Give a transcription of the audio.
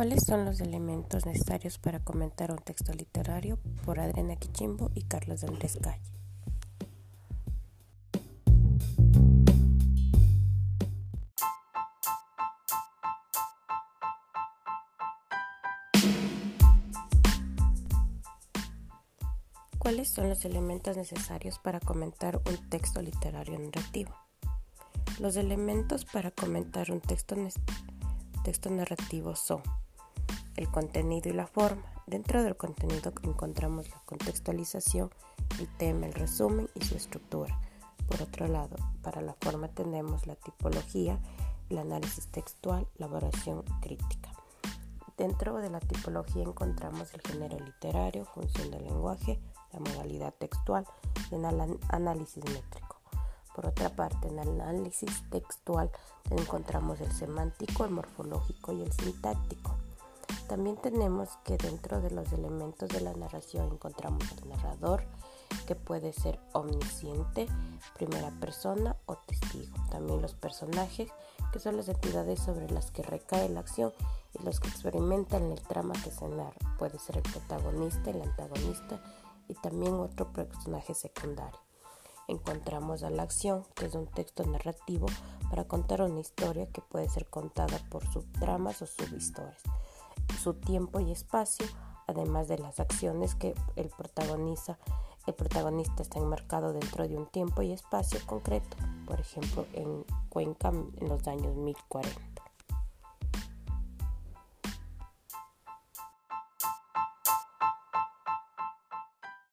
¿Cuáles son los elementos necesarios para comentar un texto literario? Por Adriana Quichimbo y Carlos Andrés Calle. ¿Cuáles son los elementos necesarios para comentar un texto literario narrativo? Los elementos para comentar un texto, texto narrativo son el contenido y la forma. Dentro del contenido encontramos la contextualización, el tema, el resumen y su estructura. Por otro lado, para la forma tenemos la tipología, el análisis textual, la evaluación crítica. Dentro de la tipología encontramos el género literario, función del lenguaje, la modalidad textual y el análisis métrico. Por otra parte, en el análisis textual encontramos el semántico, el morfológico y el sintáctico. También tenemos que dentro de los elementos de la narración encontramos el narrador, que puede ser omnisciente, primera persona o testigo. También los personajes, que son las entidades sobre las que recae la acción y los que experimentan el trama que se narra. Puede ser el protagonista, el antagonista y también otro personaje secundario. Encontramos a la acción, que es un texto narrativo para contar una historia que puede ser contada por subtramas o subhistorias. Su tiempo y espacio, además de las acciones que el el protagonista está enmarcado dentro de un tiempo y espacio concreto, por ejemplo en Cuenca en los años 1040.